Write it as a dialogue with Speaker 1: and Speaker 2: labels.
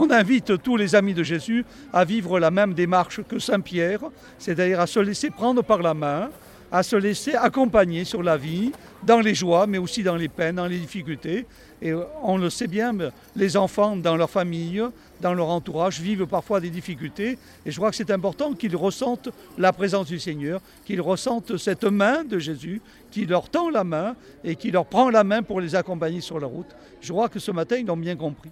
Speaker 1: on invite tous les amis de Jésus à vivre la même démarche que Saint Pierre, c'est-à-dire à se laisser prendre par la main, à se laisser accompagner sur la vie, dans les joies, mais aussi dans les peines, dans les difficultés. Et euh, on le sait bien, les enfants dans leur famille, dans leur entourage, vivent parfois des difficultés. Et je crois que c'est important qu'ils ressentent la présence du Seigneur, qu'ils ressentent cette main de Jésus, qui leur tend la main et qui leur prend la main pour les accompagner sur la route. Je crois que ce matin, ils l'ont bien compris.